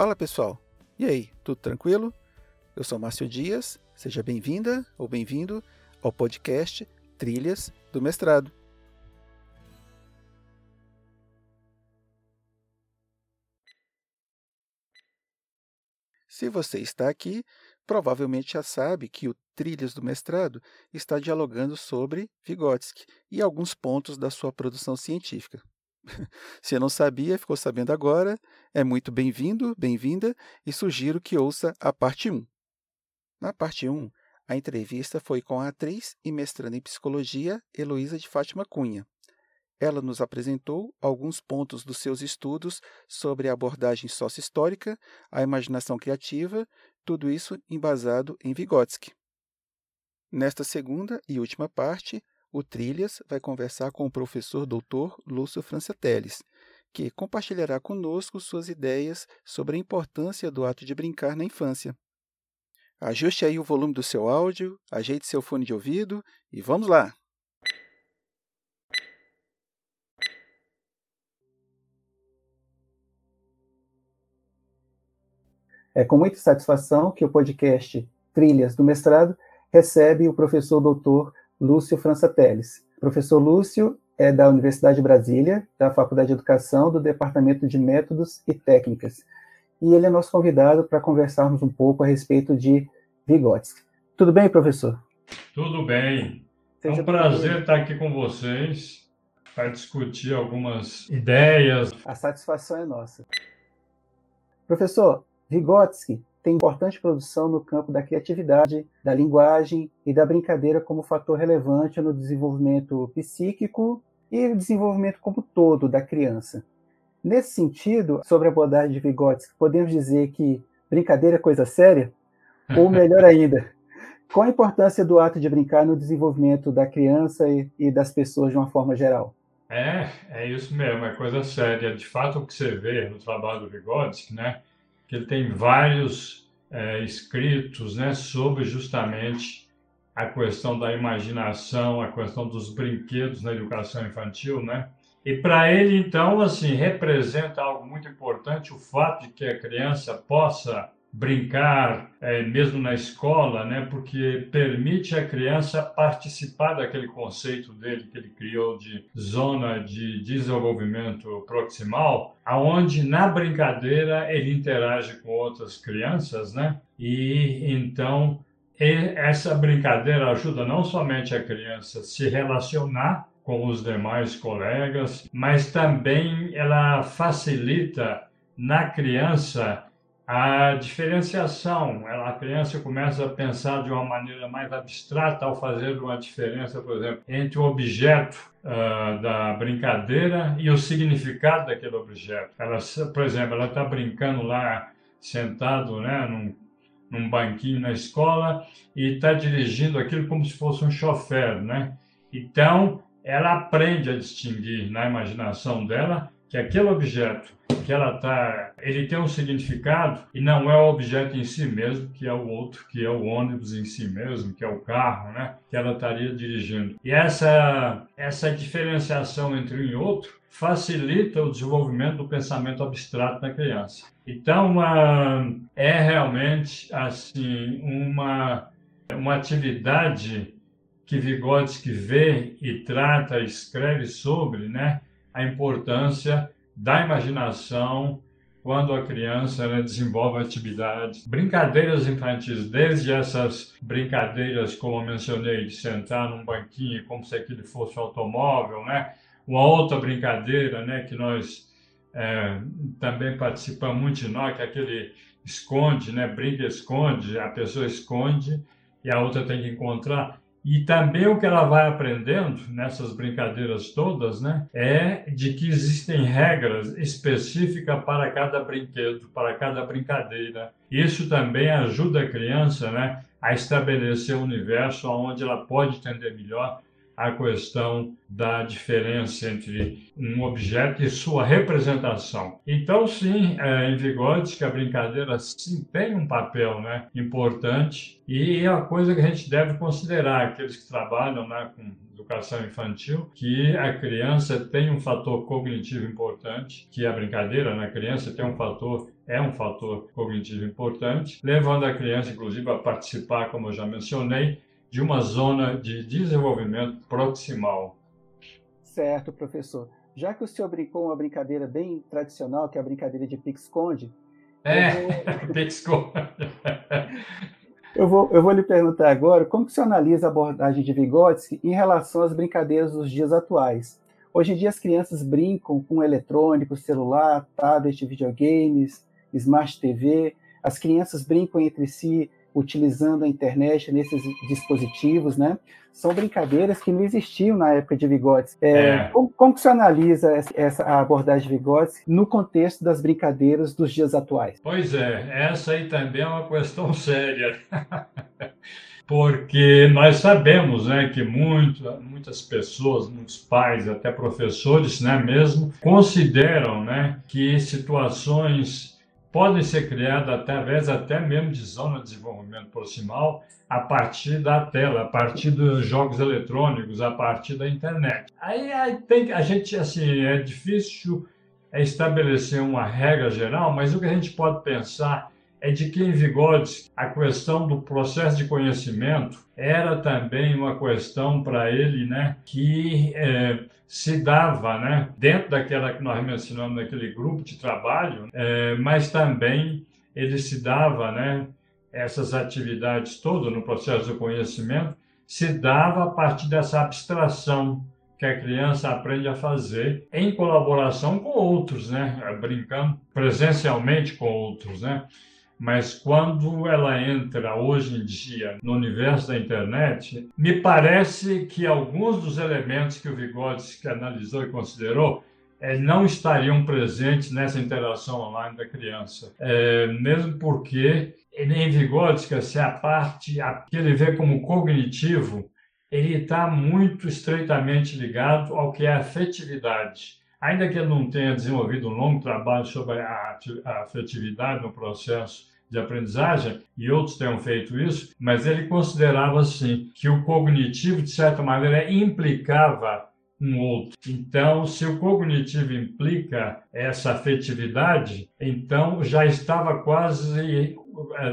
Fala pessoal, e aí, tudo tranquilo? Eu sou Márcio Dias, seja bem-vinda ou bem-vindo ao podcast Trilhas do Mestrado. Se você está aqui, provavelmente já sabe que o Trilhas do Mestrado está dialogando sobre Vygotsky e alguns pontos da sua produção científica. Se não sabia, ficou sabendo agora, é muito bem-vindo, bem-vinda e sugiro que ouça a parte 1. Na parte 1, a entrevista foi com a atriz e mestranda em psicologia Heloísa de Fátima Cunha. Ela nos apresentou alguns pontos dos seus estudos sobre a abordagem sócio-histórica, a imaginação criativa, tudo isso embasado em Vygotsky. Nesta segunda e última parte, o Trilhas vai conversar com o professor doutor Lúcio Franciateles, que compartilhará conosco suas ideias sobre a importância do ato de brincar na infância. Ajuste aí o volume do seu áudio, ajeite seu fone de ouvido e vamos lá! É com muita satisfação que o podcast Trilhas do Mestrado recebe o professor doutor Lúcio França Teles. Professor Lúcio é da Universidade de Brasília, da Faculdade de Educação, do Departamento de Métodos e Técnicas. E ele é nosso convidado para conversarmos um pouco a respeito de Vygotsky. Tudo bem, professor? Tudo bem. É um prazer estar aqui com vocês para discutir algumas ideias. A satisfação é nossa. Professor, Vygotsky tem importante produção no campo da criatividade, da linguagem e da brincadeira como fator relevante no desenvolvimento psíquico e desenvolvimento como todo da criança. Nesse sentido, sobre a abordagem de Vygotsky, podemos dizer que brincadeira é coisa séria? Ou melhor ainda, qual a importância do ato de brincar no desenvolvimento da criança e, e das pessoas de uma forma geral? É, é isso mesmo, é coisa séria. De fato, o que você vê no trabalho do Vygotsky, né, que ele tem vários é, escritos né, sobre justamente a questão da imaginação, a questão dos brinquedos na educação infantil, né? E para ele, então, assim, representa algo muito importante o fato de que a criança possa brincar, é, mesmo na escola, né? Porque permite à criança participar daquele conceito dele que ele criou de zona de desenvolvimento proximal, aonde na brincadeira ele interage com outras crianças, né? E então essa brincadeira ajuda não somente a criança a se relacionar com os demais colegas, mas também ela facilita na criança a diferenciação, a criança começa a pensar de uma maneira mais abstrata ao fazer uma diferença, por exemplo, entre o objeto uh, da brincadeira e o significado daquele objeto. Ela, por exemplo, ela está brincando lá, sentado, né, num, num banquinho na escola e está dirigindo aquilo como se fosse um chofer, né? Então, ela aprende a distinguir na imaginação dela que aquele objeto que ela tá, ele tem um significado e não é o objeto em si mesmo, que é o outro, que é o ônibus em si mesmo, que é o carro, né, que ela estaria dirigindo. E essa essa diferenciação entre um e outro facilita o desenvolvimento do pensamento abstrato na criança. Então, é realmente assim uma uma atividade que Vygotsky vê e trata, escreve sobre, né, a importância da imaginação quando a criança né, desenvolve atividades, brincadeiras infantis, desde essas brincadeiras, como eu mencionei, de sentar num banquinho como se aquilo fosse um automóvel, né? Uma outra brincadeira, né, que nós é, também participamos muito de nós, que é aquele esconde, né? Brinca, esconde, a pessoa esconde e a outra tem que encontrar. E também o que ela vai aprendendo nessas brincadeiras todas, né, é de que existem regras específicas para cada brinquedo, para cada brincadeira. Isso também ajuda a criança, né, a estabelecer um universo onde ela pode entender melhor a questão da diferença entre um objeto e sua representação. Então, sim, é, em Vygotsky a brincadeira tem um papel né, importante e é a coisa que a gente deve considerar, aqueles que trabalham né, com educação infantil, que a criança tem um fator cognitivo importante, que a brincadeira na criança tem um fator é um fator cognitivo importante, levando a criança, inclusive, a participar, como eu já mencionei, de uma zona de desenvolvimento proximal. Certo, professor. Já que o senhor brincou uma brincadeira bem tradicional, que é a brincadeira de pique-esconde. É, vou... pique-esconde. eu, vou, eu vou lhe perguntar agora como que o senhor analisa a abordagem de Vygotsky em relação às brincadeiras dos dias atuais. Hoje em dia as crianças brincam com eletrônicos, celular, tablet, videogames, smart TV. As crianças brincam entre si utilizando a internet nesses dispositivos, né? São brincadeiras que não existiam na época de Vygotsky. É, é. Como, como que você analisa essa abordagem de Vygotsky no contexto das brincadeiras dos dias atuais? Pois é, essa aí também é uma questão séria. porque nós sabemos né, que muito, muitas pessoas, muitos pais, até professores né, mesmo, consideram né, que situações podem ser criadas através até mesmo de zona de desenvolvimento proximal a partir da tela, a partir dos jogos eletrônicos, a partir da internet. Aí, aí tem a gente assim é difícil estabelecer uma regra geral, mas o que a gente pode pensar é de que em Vygotsky a questão do processo de conhecimento era também uma questão para ele, né, que é, se dava, né, dentro daquela que nós mencionamos naquele grupo de trabalho, é, mas também ele se dava, né, essas atividades todas no processo do conhecimento se dava a partir dessa abstração que a criança aprende a fazer em colaboração com outros, né, brincando presencialmente com outros, né. Mas quando ela entra hoje em dia no universo da internet, me parece que alguns dos elementos que o Vygotsky analisou e considerou é, não estariam presentes nessa interação online da criança. É, mesmo porque em Vygotsky, se a parte a, que ele vê como cognitivo, ele está muito estreitamente ligado ao que é afetividade. Ainda que ele não tenha desenvolvido um longo trabalho sobre a, a afetividade no processo de aprendizagem, e outros tenham feito isso, mas ele considerava assim que o cognitivo, de certa maneira, implicava um outro. Então, se o cognitivo implica essa afetividade, então já estava quase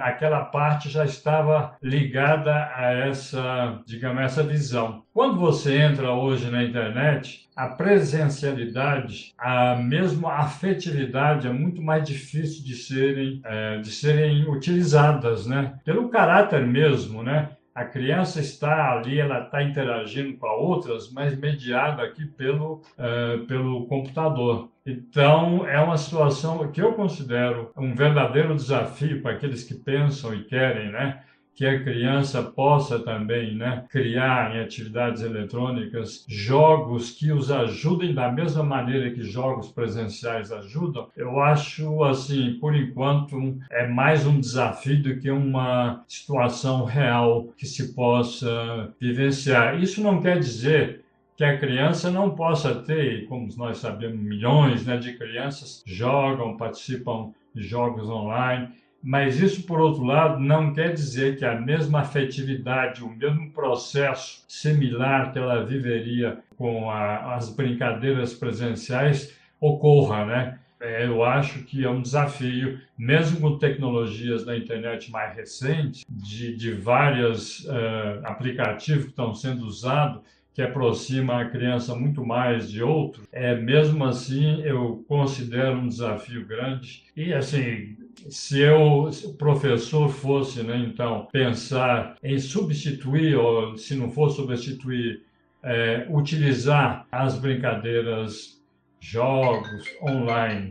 aquela parte já estava ligada a essa, digamos, essa visão. Quando você entra hoje na internet, a presencialidade, a mesmo a afetividade é muito mais difícil de serem, é, de serem utilizadas, né? Pelo caráter mesmo, né? A criança está ali, ela está interagindo com outras, mas mediada aqui pelo, uh, pelo computador. Então, é uma situação que eu considero um verdadeiro desafio para aqueles que pensam e querem, né? Que a criança possa também né, criar em atividades eletrônicas jogos que os ajudem da mesma maneira que jogos presenciais ajudam, eu acho, assim, por enquanto, é mais um desafio do que uma situação real que se possa vivenciar. Isso não quer dizer que a criança não possa ter, como nós sabemos, milhões né, de crianças jogam, participam de jogos online mas isso, por outro lado, não quer dizer que a mesma afetividade, o mesmo processo similar que ela viveria com a, as brincadeiras presenciais ocorra, né? É, eu acho que é um desafio, mesmo com tecnologias da internet mais recentes, de, de vários uh, aplicativos que estão sendo usados, que aproxima a criança muito mais de outro, é, mesmo assim eu considero um desafio grande. E assim, se eu, se o professor fosse, né, então, pensar em substituir, ou se não for substituir, é, utilizar as brincadeiras, jogos online,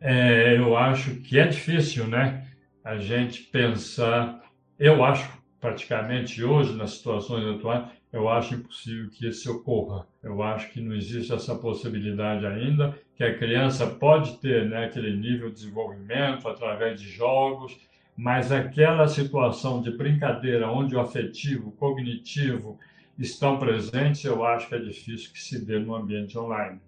é, eu acho que é difícil, né? A gente pensar, eu acho praticamente hoje, nas situações atuais, eu acho impossível que isso ocorra. Eu acho que não existe essa possibilidade ainda, que a criança pode ter né, aquele nível de desenvolvimento através de jogos, mas aquela situação de brincadeira onde o afetivo, o cognitivo estão presentes, eu acho que é difícil que se dê no ambiente online.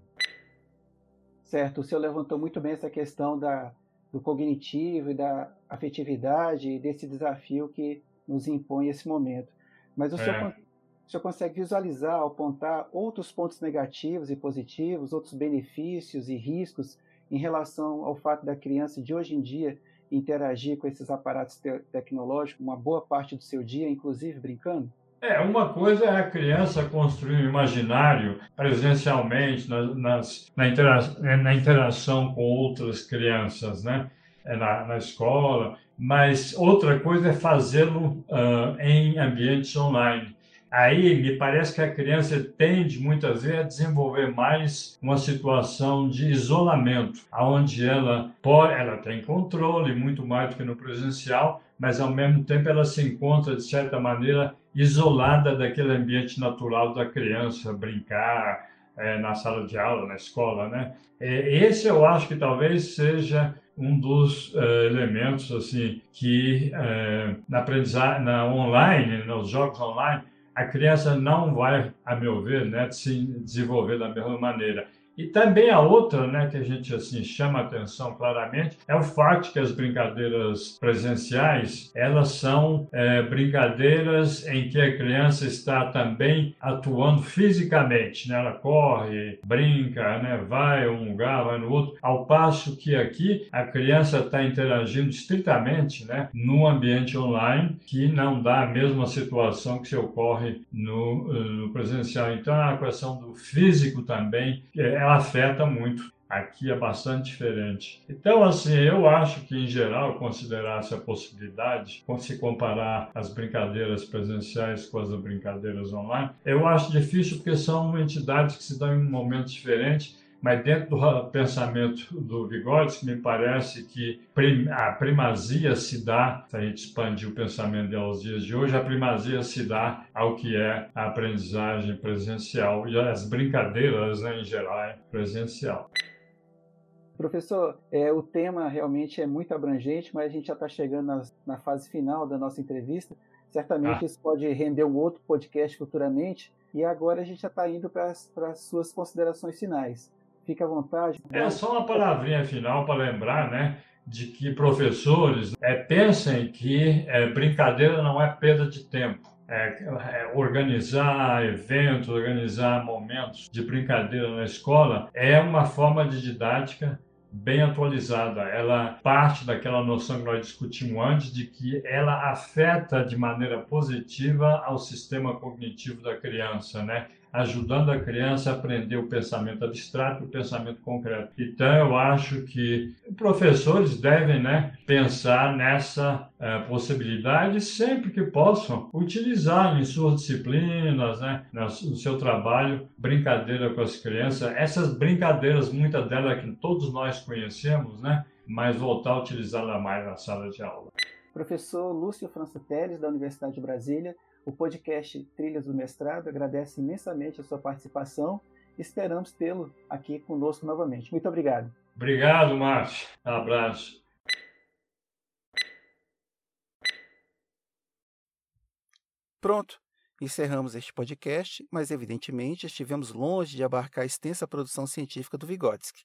Certo, o senhor levantou muito bem essa questão da, do cognitivo e da afetividade e desse desafio que nos impõe esse momento. Mas o, é. senhor, o senhor consegue visualizar, apontar outros pontos negativos e positivos, outros benefícios e riscos em relação ao fato da criança de hoje em dia interagir com esses aparatos te tecnológicos uma boa parte do seu dia, inclusive brincando? É, uma coisa é a criança construir um imaginário presencialmente, na, nas, na, intera na interação com outras crianças, né? É na, na escola, mas outra coisa é fazê-lo uh, em ambientes online. Aí me parece que a criança tende muitas vezes a desenvolver mais uma situação de isolamento, onde ela pode, ela tem controle muito mais do que no presencial, mas ao mesmo tempo ela se encontra de certa maneira isolada daquele ambiente natural da criança, brincar é, na sala de aula, na escola, né? Esse eu acho que talvez seja um dos uh, elementos assim que uh, na aprendizagem na online, nos jogos online, a criança não vai, a meu ver, né, se desenvolver da mesma maneira. E também a outra, né, que a gente assim chama atenção claramente, é o fato que as brincadeiras presenciais elas são é, brincadeiras em que a criança está também atuando fisicamente, né? Ela corre, brinca, né? Vai um lugar, vai no outro. Ao passo que aqui a criança está interagindo estritamente, né, no ambiente online, que não dá a mesma situação que se ocorre no, eh, no presencial. Então a questão do físico também é ela afeta muito. Aqui é bastante diferente. Então, assim, eu acho que, em geral, considerar essa possibilidade, se comparar as brincadeiras presenciais com as brincadeiras online, eu acho difícil porque são entidades que se dão em momentos diferentes mas dentro do pensamento do Vygotsky, me parece que a primazia se dá, se a gente expandir o pensamento dela aos dias de hoje, a primazia se dá ao que é a aprendizagem presencial e as brincadeiras, né, em geral, é presencial. Professor, é, o tema realmente é muito abrangente, mas a gente já está chegando na, na, fase final da nossa entrevista. Certamente ah. isso pode render um outro podcast futuramente. E agora a gente já está indo para as suas considerações finais. Fique à vontade. É só uma palavrinha final para lembrar, né? De que professores é, pensem que é, brincadeira não é perda de tempo. É, é, organizar eventos, organizar momentos de brincadeira na escola é uma forma de didática bem atualizada. Ela parte daquela noção que nós discutimos antes de que ela afeta de maneira positiva ao sistema cognitivo da criança, né? Ajudando a criança a aprender o pensamento abstrato e o pensamento concreto. Então, eu acho que professores devem né, pensar nessa é, possibilidade sempre que possam utilizar em suas disciplinas, né, no seu trabalho, brincadeira com as crianças. Essas brincadeiras, muitas delas que todos nós conhecemos, né, mas voltar a utilizá-la mais na sala de aula. Professor Lúcio França Teles, da Universidade de Brasília, o podcast Trilhas do Mestrado agradece imensamente a sua participação e esperamos tê-lo aqui conosco novamente. Muito obrigado. Obrigado, Márcio. Um abraço. Pronto, encerramos este podcast, mas evidentemente estivemos longe de abarcar a extensa produção científica do Vygotsky.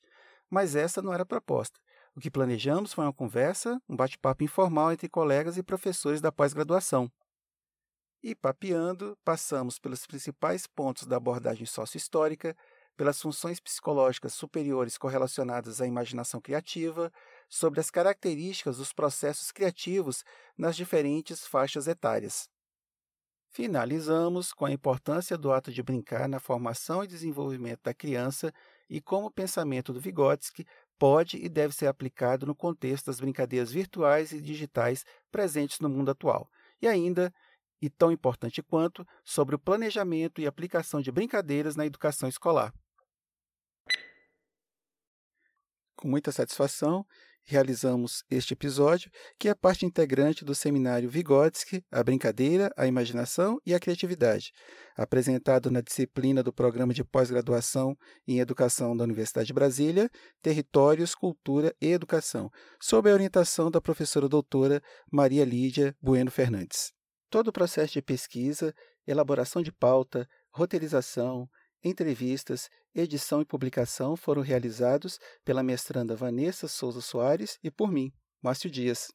Mas essa não era a proposta. O que planejamos foi uma conversa, um bate-papo informal entre colegas e professores da pós-graduação. E papeando, passamos pelos principais pontos da abordagem sócio-histórica, pelas funções psicológicas superiores correlacionadas à imaginação criativa, sobre as características dos processos criativos nas diferentes faixas etárias. Finalizamos com a importância do ato de brincar na formação e desenvolvimento da criança e como o pensamento do Vygotsky pode e deve ser aplicado no contexto das brincadeiras virtuais e digitais presentes no mundo atual. E ainda e tão importante quanto, sobre o planejamento e aplicação de brincadeiras na educação escolar. Com muita satisfação, realizamos este episódio, que é parte integrante do seminário Vygotsky, a brincadeira, a imaginação e a criatividade, apresentado na disciplina do Programa de Pós-Graduação em Educação da Universidade de Brasília, Territórios, Cultura e Educação, sob a orientação da professora doutora Maria Lídia Bueno Fernandes. Todo o processo de pesquisa elaboração de pauta, roteirização, entrevistas, edição e publicação foram realizados pela mestranda Vanessa Souza Soares e por mim, Márcio Dias.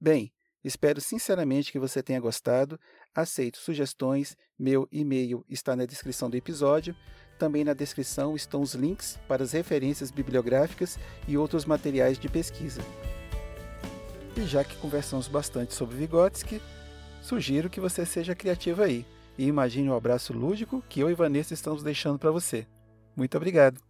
Bem, espero sinceramente que você tenha gostado. Aceito sugestões, meu e-mail está na descrição do episódio. Também na descrição estão os links para as referências bibliográficas e outros materiais de pesquisa. E já que conversamos bastante sobre Vygotsky, sugiro que você seja criativo aí e imagine o abraço lúdico que eu e Vanessa estamos deixando para você. Muito obrigado!